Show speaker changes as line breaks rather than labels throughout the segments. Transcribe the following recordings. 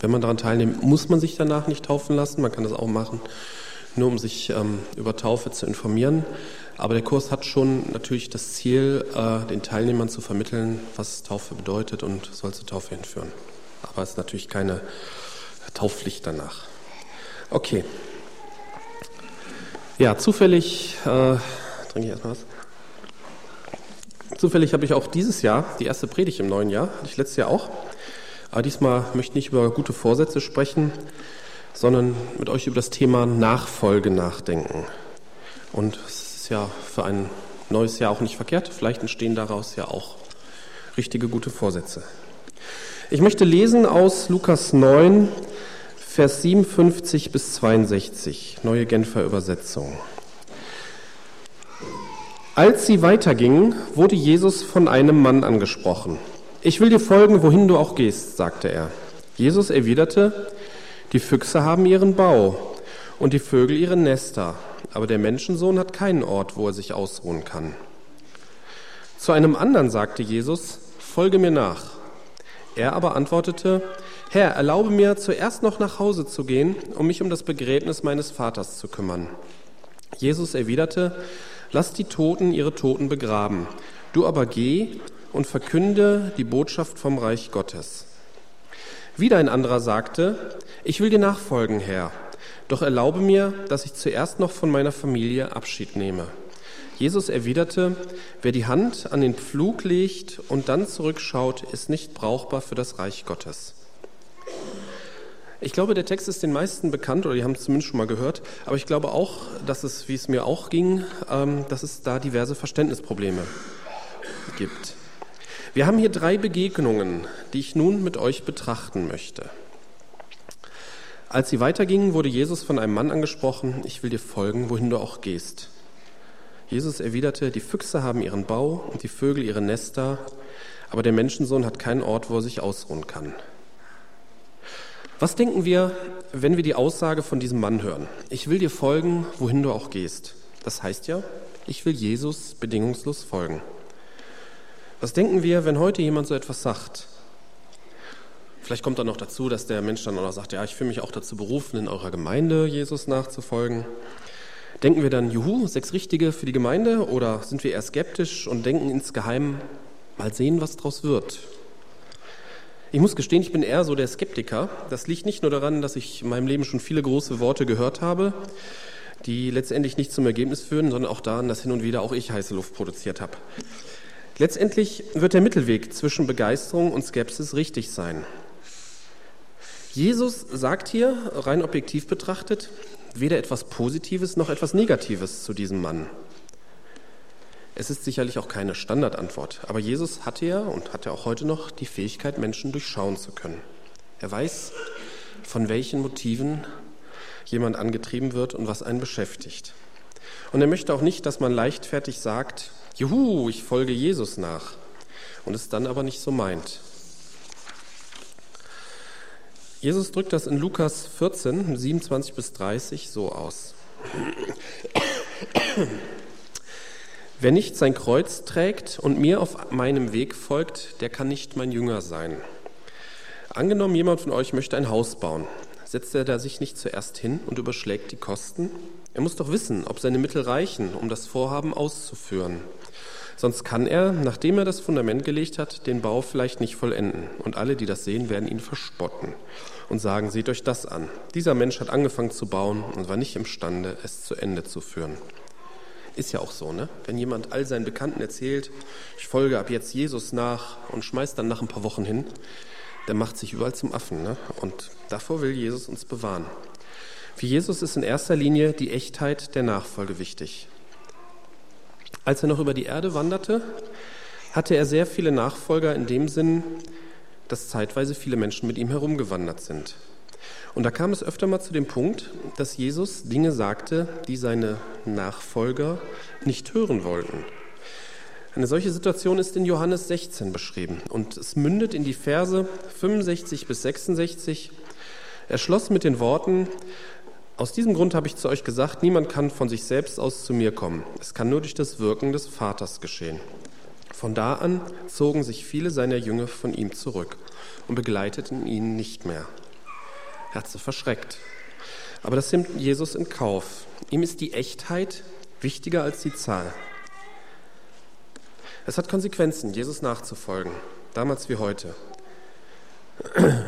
Wenn man daran teilnimmt, muss man sich danach nicht taufen lassen. Man kann das auch machen, nur um sich ähm, über Taufe zu informieren. Aber der Kurs hat schon natürlich das Ziel, äh, den Teilnehmern zu vermitteln, was Taufe bedeutet und soll zur Taufe hinführen. Aber es ist natürlich keine Taufpflicht danach. Okay. Ja, zufällig, äh, trinke ich erstmal was. Zufällig habe ich auch dieses Jahr die erste Predigt im neuen Jahr, hatte ich letztes Jahr auch. Aber diesmal möchte ich nicht über gute Vorsätze sprechen, sondern mit euch über das Thema Nachfolge nachdenken. Und es ist ja für ein neues Jahr auch nicht verkehrt. Vielleicht entstehen daraus ja auch richtige gute Vorsätze. Ich möchte lesen aus Lukas 9, Vers 57 bis 62, neue Genfer Übersetzung. Als sie weitergingen, wurde Jesus von einem Mann angesprochen. Ich will dir folgen, wohin du auch gehst, sagte er. Jesus erwiderte, die Füchse haben ihren Bau und die Vögel ihre Nester, aber der Menschensohn hat keinen Ort, wo er sich ausruhen kann. Zu einem anderen sagte Jesus, folge mir nach. Er aber antwortete, Herr, erlaube mir zuerst noch nach Hause zu gehen, um mich um das Begräbnis meines Vaters zu kümmern. Jesus erwiderte, Lass die Toten ihre Toten begraben. Du aber geh und verkünde die Botschaft vom Reich Gottes. Wieder ein anderer sagte, ich will dir nachfolgen, Herr, doch erlaube mir, dass ich zuerst noch von meiner Familie Abschied nehme. Jesus erwiderte, wer die Hand an den Pflug legt und dann zurückschaut, ist nicht brauchbar für das Reich Gottes. Ich glaube, der Text ist den meisten bekannt oder die haben es zumindest schon mal gehört. Aber ich glaube auch, dass es, wie es mir auch ging, ähm, dass es da diverse Verständnisprobleme gibt. Wir haben hier drei Begegnungen, die ich nun mit euch betrachten möchte. Als sie weitergingen, wurde Jesus von einem Mann angesprochen, ich will dir folgen, wohin du auch gehst. Jesus erwiderte, die Füchse haben ihren Bau und die Vögel ihre Nester, aber der Menschensohn hat keinen Ort, wo er sich ausruhen kann. Was denken wir, wenn wir die Aussage von diesem Mann hören? Ich will dir folgen, wohin du auch gehst. Das heißt ja, ich will Jesus bedingungslos folgen. Was denken wir, wenn heute jemand so etwas sagt? Vielleicht kommt dann noch dazu, dass der Mensch dann auch noch sagt, ja, ich fühle mich auch dazu berufen, in eurer Gemeinde Jesus nachzufolgen. Denken wir dann, juhu, sechs Richtige für die Gemeinde? Oder sind wir eher skeptisch und denken insgeheim, mal sehen, was draus wird? Ich muss gestehen, ich bin eher so der Skeptiker. Das liegt nicht nur daran, dass ich in meinem Leben schon viele große Worte gehört habe, die letztendlich nicht zum Ergebnis führen, sondern auch daran, dass hin und wieder auch ich heiße Luft produziert habe. Letztendlich wird der Mittelweg zwischen Begeisterung und Skepsis richtig sein. Jesus sagt hier, rein objektiv betrachtet, weder etwas Positives noch etwas Negatives zu diesem Mann. Es ist sicherlich auch keine Standardantwort, aber Jesus hatte ja und hat ja auch heute noch die Fähigkeit, Menschen durchschauen zu können. Er weiß, von welchen Motiven jemand angetrieben wird und was einen beschäftigt. Und er möchte auch nicht, dass man leichtfertig sagt, Juhu, ich folge Jesus nach und es dann aber nicht so meint. Jesus drückt das in Lukas 14, 27 bis 30 so aus. Wer nicht sein Kreuz trägt und mir auf meinem Weg folgt, der kann nicht mein Jünger sein. Angenommen, jemand von euch möchte ein Haus bauen. Setzt er da sich nicht zuerst hin und überschlägt die Kosten? Er muss doch wissen, ob seine Mittel reichen, um das Vorhaben auszuführen. Sonst kann er, nachdem er das Fundament gelegt hat, den Bau vielleicht nicht vollenden. Und alle, die das sehen, werden ihn verspotten und sagen, seht euch das an. Dieser Mensch hat angefangen zu bauen und war nicht imstande, es zu Ende zu führen. Ist ja auch so, ne? Wenn jemand all seinen Bekannten erzählt, ich folge ab jetzt Jesus nach und schmeißt dann nach ein paar Wochen hin, der macht sich überall zum Affen, ne? Und davor will Jesus uns bewahren. Für Jesus ist in erster Linie die Echtheit der Nachfolge wichtig. Als er noch über die Erde wanderte, hatte er sehr viele Nachfolger in dem Sinn, dass zeitweise viele Menschen mit ihm herumgewandert sind. Und da kam es öfter mal zu dem Punkt, dass Jesus Dinge sagte, die seine Nachfolger nicht hören wollten. Eine solche Situation ist in Johannes 16 beschrieben und es mündet in die Verse 65 bis 66. Er schloss mit den Worten, aus diesem Grund habe ich zu euch gesagt, niemand kann von sich selbst aus zu mir kommen. Es kann nur durch das Wirken des Vaters geschehen. Von da an zogen sich viele seiner Jünger von ihm zurück und begleiteten ihn nicht mehr. Er sie verschreckt. Aber das nimmt Jesus in Kauf. Ihm ist die Echtheit wichtiger als die Zahl. Es hat Konsequenzen, Jesus nachzufolgen, damals wie heute.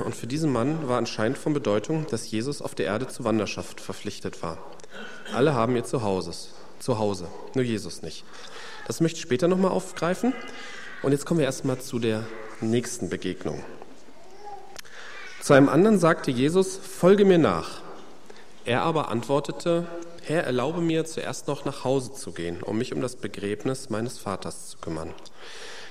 Und für diesen Mann war anscheinend von Bedeutung, dass Jesus auf der Erde zur Wanderschaft verpflichtet war. Alle haben ihr Zuhause, Zuhause, nur Jesus nicht. Das möchte ich später nochmal aufgreifen. Und jetzt kommen wir erstmal zu der nächsten Begegnung. Zu einem anderen sagte Jesus, folge mir nach. Er aber antwortete, Herr, erlaube mir zuerst noch nach Hause zu gehen, um mich um das Begräbnis meines Vaters zu kümmern.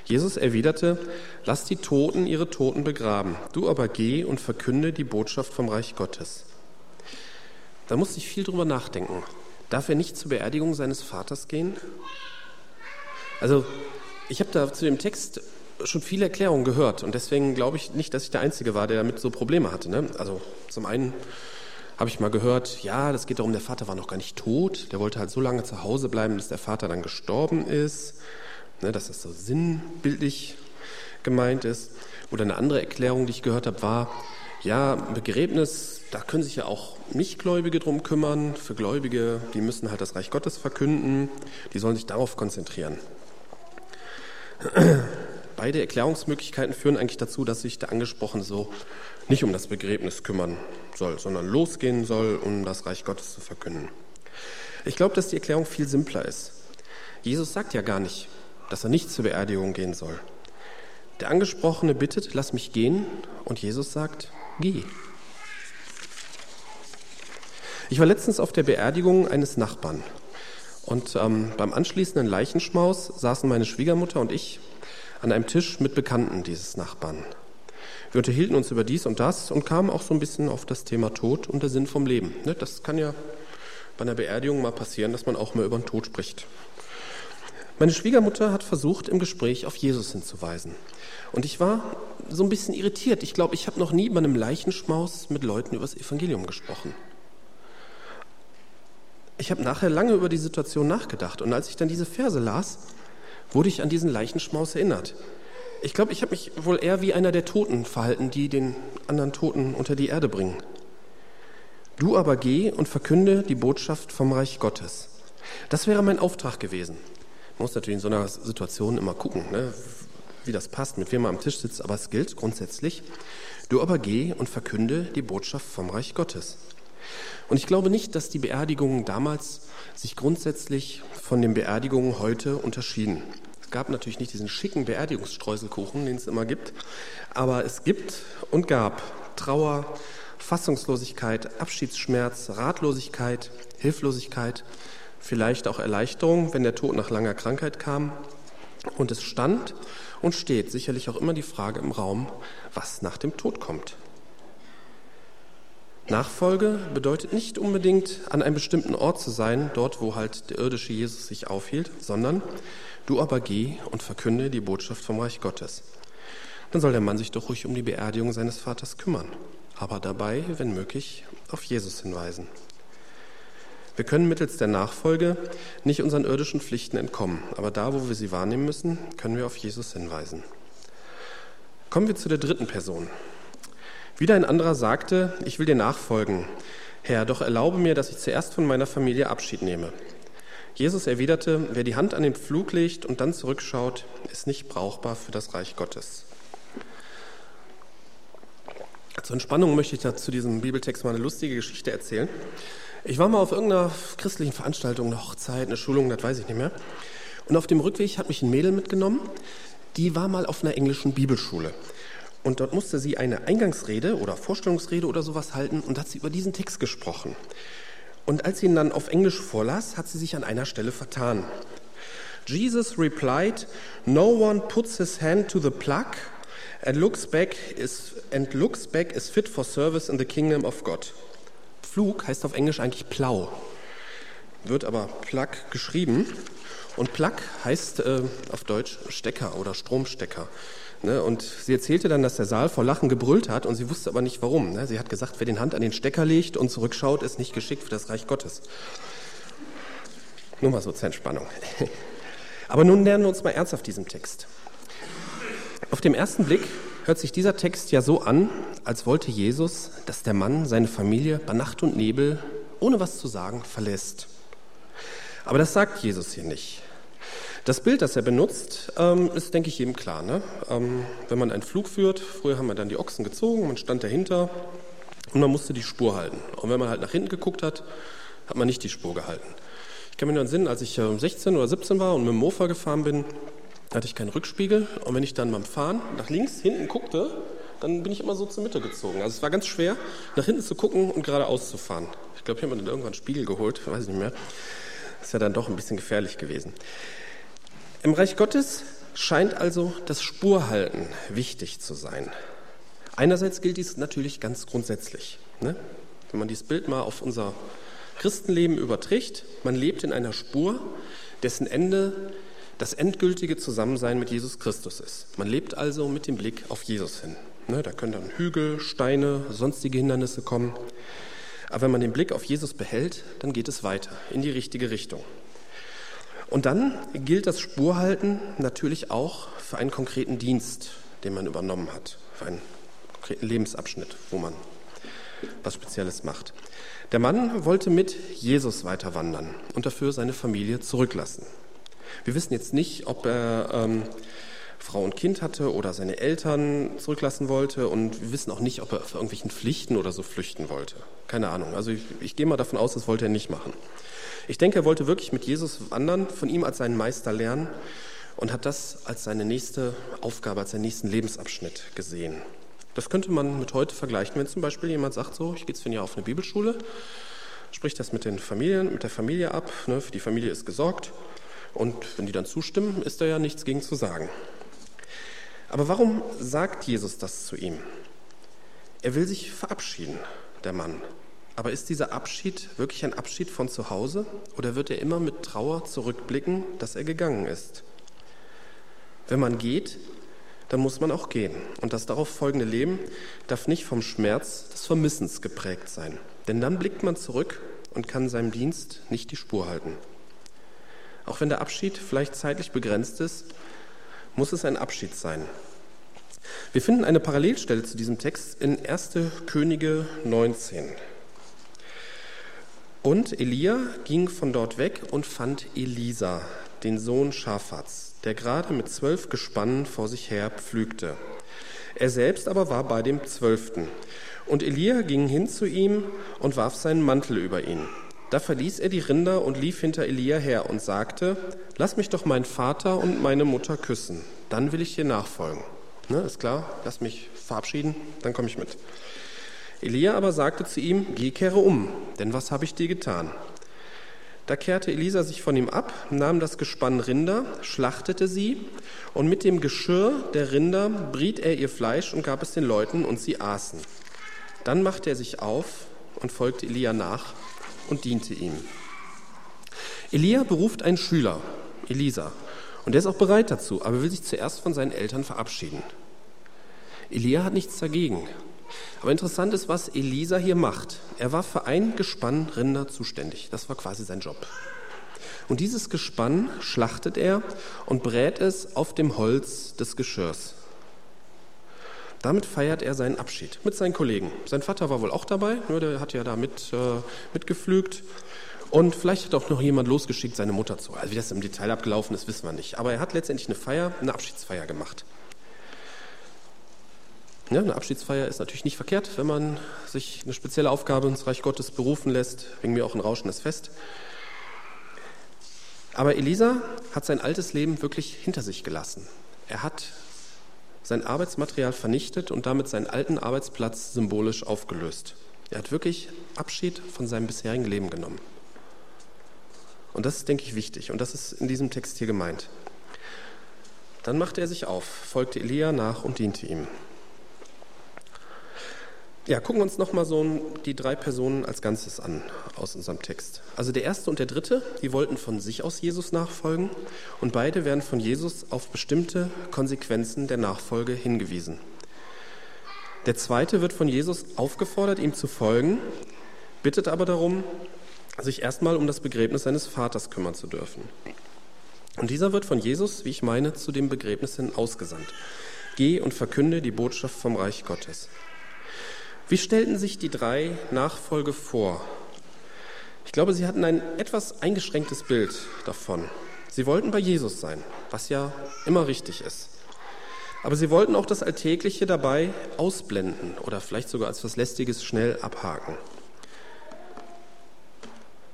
Jesus erwiderte, lass die Toten ihre Toten begraben, du aber geh und verkünde die Botschaft vom Reich Gottes. Da musste ich viel drüber nachdenken. Darf er nicht zur Beerdigung seines Vaters gehen? Also, ich habe da zu dem Text schon viele Erklärungen gehört und deswegen glaube ich nicht, dass ich der Einzige war, der damit so Probleme hatte. Ne? Also zum einen habe ich mal gehört, ja, das geht darum, der Vater war noch gar nicht tot, der wollte halt so lange zu Hause bleiben, bis der Vater dann gestorben ist, ne, dass das so sinnbildlich gemeint ist. Oder eine andere Erklärung, die ich gehört habe, war, ja, Begräbnis, da können sich ja auch Nichtgläubige drum kümmern. Für Gläubige, die müssen halt das Reich Gottes verkünden, die sollen sich darauf konzentrieren. Beide Erklärungsmöglichkeiten führen eigentlich dazu, dass sich der Angesprochene so nicht um das Begräbnis kümmern soll, sondern losgehen soll, um das Reich Gottes zu verkünden. Ich glaube, dass die Erklärung viel simpler ist. Jesus sagt ja gar nicht, dass er nicht zur Beerdigung gehen soll. Der Angesprochene bittet, lass mich gehen, und Jesus sagt, geh. Ich war letztens auf der Beerdigung eines Nachbarn. Und ähm, beim anschließenden Leichenschmaus saßen meine Schwiegermutter und ich an einem Tisch mit Bekannten dieses Nachbarn. Wir unterhielten uns über dies und das und kamen auch so ein bisschen auf das Thema Tod und der Sinn vom Leben. Ne, das kann ja bei einer Beerdigung mal passieren, dass man auch mal über den Tod spricht. Meine Schwiegermutter hat versucht, im Gespräch auf Jesus hinzuweisen. Und ich war so ein bisschen irritiert. Ich glaube, ich habe noch nie bei einem Leichenschmaus mit Leuten über das Evangelium gesprochen. Ich habe nachher lange über die Situation nachgedacht und als ich dann diese Verse las, wurde ich an diesen Leichenschmaus erinnert. Ich glaube, ich habe mich wohl eher wie einer der Toten verhalten, die den anderen Toten unter die Erde bringen. Du aber geh und verkünde die Botschaft vom Reich Gottes. Das wäre mein Auftrag gewesen. Muss natürlich in so einer Situation immer gucken, ne, wie das passt, mit wem man am Tisch sitzt, aber es gilt grundsätzlich. Du aber geh und verkünde die Botschaft vom Reich Gottes. Und ich glaube nicht, dass die Beerdigungen damals sich grundsätzlich von den Beerdigungen heute unterschieden. Es gab natürlich nicht diesen schicken Beerdigungsstreuselkuchen, den es immer gibt, aber es gibt und gab Trauer, Fassungslosigkeit, Abschiedsschmerz, Ratlosigkeit, Hilflosigkeit, vielleicht auch Erleichterung, wenn der Tod nach langer Krankheit kam. Und es stand und steht sicherlich auch immer die Frage im Raum, was nach dem Tod kommt. Nachfolge bedeutet nicht unbedingt an einem bestimmten Ort zu sein, dort wo halt der irdische Jesus sich aufhielt, sondern du aber geh und verkünde die Botschaft vom Reich Gottes. Dann soll der Mann sich doch ruhig um die Beerdigung seines Vaters kümmern, aber dabei, wenn möglich, auf Jesus hinweisen. Wir können mittels der Nachfolge nicht unseren irdischen Pflichten entkommen, aber da, wo wir sie wahrnehmen müssen, können wir auf Jesus hinweisen. Kommen wir zu der dritten Person, wieder ein anderer sagte, ich will dir nachfolgen. Herr, doch erlaube mir, dass ich zuerst von meiner Familie Abschied nehme. Jesus erwiderte, wer die Hand an den Pflug legt und dann zurückschaut, ist nicht brauchbar für das Reich Gottes. Zur Entspannung möchte ich da zu diesem Bibeltext mal eine lustige Geschichte erzählen. Ich war mal auf irgendeiner christlichen Veranstaltung, eine Hochzeit, eine Schulung, das weiß ich nicht mehr. Und auf dem Rückweg hat mich ein Mädel mitgenommen, die war mal auf einer englischen Bibelschule. Und dort musste sie eine Eingangsrede oder Vorstellungsrede oder sowas halten und hat sie über diesen Text gesprochen. Und als sie ihn dann auf Englisch vorlas, hat sie sich an einer Stelle vertan. Jesus replied, No one puts his hand to the plug and looks back is, and looks back is fit for service in the kingdom of God. Pflug heißt auf Englisch eigentlich Plau, wird aber Plug geschrieben. Und Plug heißt äh, auf Deutsch Stecker oder Stromstecker. Ne? Und sie erzählte dann, dass der Saal vor Lachen gebrüllt hat und sie wusste aber nicht warum. Ne? Sie hat gesagt, wer den Hand an den Stecker legt und zurückschaut, ist nicht geschickt für das Reich Gottes. Nur mal so zur Entspannung. Aber nun nähern wir uns mal ernsthaft diesem Text. Auf dem ersten Blick hört sich dieser Text ja so an, als wollte Jesus, dass der Mann seine Familie bei Nacht und Nebel, ohne was zu sagen, verlässt. Aber das sagt Jesus hier nicht. Das Bild, das er benutzt, ähm, ist, denke ich, jedem klar. Ne? Ähm, wenn man einen Flug führt, früher haben wir dann die Ochsen gezogen, man stand dahinter und man musste die Spur halten. Und wenn man halt nach hinten geguckt hat, hat man nicht die Spur gehalten. Ich kann mir nur erinnern, als ich 16 äh, oder 17 war und mit dem Mofa gefahren bin, hatte ich keinen Rückspiegel. Und wenn ich dann beim Fahren nach links, hinten guckte, dann bin ich immer so zur Mitte gezogen. Also es war ganz schwer, nach hinten zu gucken und geradeaus zu fahren. Ich glaube, ich habe mir dann irgendwann einen Spiegel geholt, weiß ich nicht mehr. Ist ja dann doch ein bisschen gefährlich gewesen. Im Reich Gottes scheint also das Spurhalten wichtig zu sein. Einerseits gilt dies natürlich ganz grundsätzlich. Ne? Wenn man dieses Bild mal auf unser Christenleben überträgt, man lebt in einer Spur, dessen Ende das endgültige Zusammensein mit Jesus Christus ist. Man lebt also mit dem Blick auf Jesus hin. Ne? Da können dann Hügel, Steine, sonstige Hindernisse kommen. Aber wenn man den Blick auf Jesus behält, dann geht es weiter in die richtige Richtung. Und dann gilt das Spurhalten natürlich auch für einen konkreten Dienst, den man übernommen hat, für einen konkreten Lebensabschnitt, wo man was Spezielles macht. Der Mann wollte mit Jesus weiter wandern und dafür seine Familie zurücklassen. Wir wissen jetzt nicht, ob er ähm, Frau und Kind hatte oder seine Eltern zurücklassen wollte und wir wissen auch nicht, ob er für irgendwelchen Pflichten oder so flüchten wollte. Keine Ahnung. Also ich, ich gehe mal davon aus, das wollte er nicht machen. Ich denke, er wollte wirklich mit Jesus wandern, von ihm als seinen Meister lernen und hat das als seine nächste Aufgabe, als seinen nächsten Lebensabschnitt gesehen. Das könnte man mit heute vergleichen, wenn zum Beispiel jemand sagt, so, ich gehe jetzt für ein Jahr auf eine Bibelschule, spricht das mit den Familien, mit der Familie ab, ne, für die Familie ist gesorgt und wenn die dann zustimmen, ist da ja nichts gegen zu sagen. Aber warum sagt Jesus das zu ihm? Er will sich verabschieden, der Mann. Aber ist dieser Abschied wirklich ein Abschied von zu Hause oder wird er immer mit Trauer zurückblicken, dass er gegangen ist? Wenn man geht, dann muss man auch gehen. Und das darauf folgende Leben darf nicht vom Schmerz des Vermissens geprägt sein. Denn dann blickt man zurück und kann seinem Dienst nicht die Spur halten. Auch wenn der Abschied vielleicht zeitlich begrenzt ist, muss es ein Abschied sein. Wir finden eine Parallelstelle zu diesem Text in 1. Könige 19. Und Elia ging von dort weg und fand Elisa, den Sohn Schafats, der gerade mit zwölf Gespannen vor sich her pflügte. Er selbst aber war bei dem Zwölften. Und Elia ging hin zu ihm und warf seinen Mantel über ihn. Da verließ er die Rinder und lief hinter Elia her und sagte, lass mich doch meinen Vater und meine Mutter küssen, dann will ich dir nachfolgen. Ne, ist klar, lass mich verabschieden, dann komme ich mit. Elia aber sagte zu ihm, geh, kehre um, denn was habe ich dir getan? Da kehrte Elisa sich von ihm ab, nahm das Gespann Rinder, schlachtete sie und mit dem Geschirr der Rinder briet er ihr Fleisch und gab es den Leuten und sie aßen. Dann machte er sich auf und folgte Elia nach und diente ihm. Elia beruft einen Schüler, Elisa, und er ist auch bereit dazu, aber will sich zuerst von seinen Eltern verabschieden. Elia hat nichts dagegen. Aber interessant ist, was Elisa hier macht. Er war für ein Gespann Rinder zuständig. Das war quasi sein Job. Und dieses Gespann schlachtet er und brät es auf dem Holz des Geschirrs. Damit feiert er seinen Abschied mit seinen Kollegen. Sein Vater war wohl auch dabei, nur der hat ja da mit, äh, mitgepflügt. Und vielleicht hat auch noch jemand losgeschickt, seine Mutter zu. Also wie das im Detail abgelaufen ist, wissen wir nicht. Aber er hat letztendlich eine Feier, eine Abschiedsfeier gemacht. Ja, eine Abschiedsfeier ist natürlich nicht verkehrt, wenn man sich eine spezielle Aufgabe ins Reich Gottes berufen lässt, wegen mir auch ein rauschendes Fest. Aber Elisa hat sein altes Leben wirklich hinter sich gelassen. Er hat sein Arbeitsmaterial vernichtet und damit seinen alten Arbeitsplatz symbolisch aufgelöst. Er hat wirklich Abschied von seinem bisherigen Leben genommen. Und das ist, denke ich, wichtig. Und das ist in diesem Text hier gemeint. Dann machte er sich auf, folgte Elia nach und diente ihm. Ja, gucken wir uns nochmal so die drei Personen als Ganzes an aus unserem Text. Also der erste und der dritte, die wollten von sich aus Jesus nachfolgen und beide werden von Jesus auf bestimmte Konsequenzen der Nachfolge hingewiesen. Der zweite wird von Jesus aufgefordert, ihm zu folgen, bittet aber darum, sich erstmal um das Begräbnis seines Vaters kümmern zu dürfen. Und dieser wird von Jesus, wie ich meine, zu dem Begräbnis hin ausgesandt. Geh und verkünde die Botschaft vom Reich Gottes. Wie stellten sich die drei Nachfolge vor? Ich glaube, sie hatten ein etwas eingeschränktes Bild davon. Sie wollten bei Jesus sein, was ja immer richtig ist. Aber sie wollten auch das Alltägliche dabei ausblenden oder vielleicht sogar als was Lästiges schnell abhaken.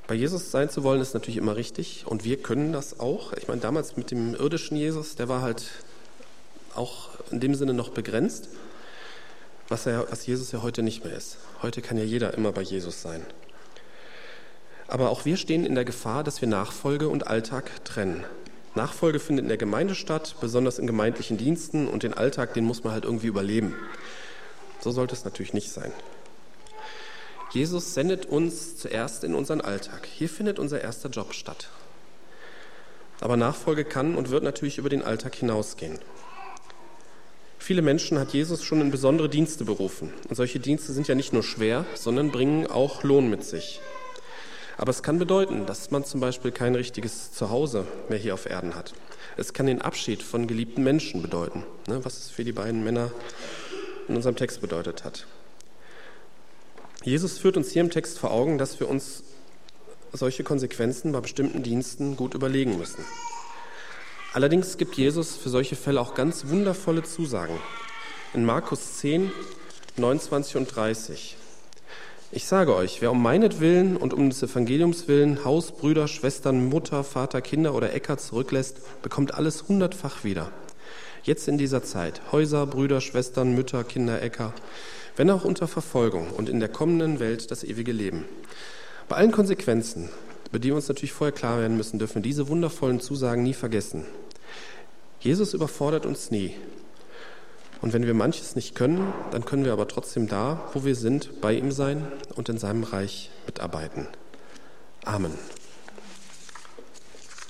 Bei Jesus sein zu wollen, ist natürlich immer richtig und wir können das auch. Ich meine, damals mit dem irdischen Jesus, der war halt auch in dem Sinne noch begrenzt, was, er, was Jesus ja heute nicht mehr ist. Heute kann ja jeder immer bei Jesus sein. Aber auch wir stehen in der Gefahr, dass wir Nachfolge und Alltag trennen. Nachfolge findet in der Gemeinde statt, besonders in gemeindlichen Diensten und den Alltag, den muss man halt irgendwie überleben. So sollte es natürlich nicht sein. Jesus sendet uns zuerst in unseren Alltag. Hier findet unser erster Job statt. Aber Nachfolge kann und wird natürlich über den Alltag hinausgehen. Viele Menschen hat Jesus schon in besondere Dienste berufen. Und solche Dienste sind ja nicht nur schwer, sondern bringen auch Lohn mit sich. Aber es kann bedeuten, dass man zum Beispiel kein richtiges Zuhause mehr hier auf Erden hat. Es kann den Abschied von geliebten Menschen bedeuten, ne, was es für die beiden Männer in unserem Text bedeutet hat. Jesus führt uns hier im Text vor Augen, dass wir uns solche Konsequenzen bei bestimmten Diensten gut überlegen müssen. Allerdings gibt Jesus für solche Fälle auch ganz wundervolle Zusagen. In Markus 10, 29 und 30. Ich sage euch, wer um meinetwillen und um des Evangeliums willen Haus, Brüder, Schwestern, Mutter, Vater, Kinder oder Äcker zurücklässt, bekommt alles hundertfach wieder. Jetzt in dieser Zeit, Häuser, Brüder, Schwestern, Mütter, Kinder, Äcker, wenn auch unter Verfolgung und in der kommenden Welt das ewige Leben. Bei allen Konsequenzen, über die wir uns natürlich vorher klar werden müssen, dürfen wir diese wundervollen Zusagen nie vergessen. Jesus überfordert uns nie. Und wenn wir manches nicht können, dann können wir aber trotzdem da, wo wir sind, bei ihm sein und in seinem Reich mitarbeiten. Amen.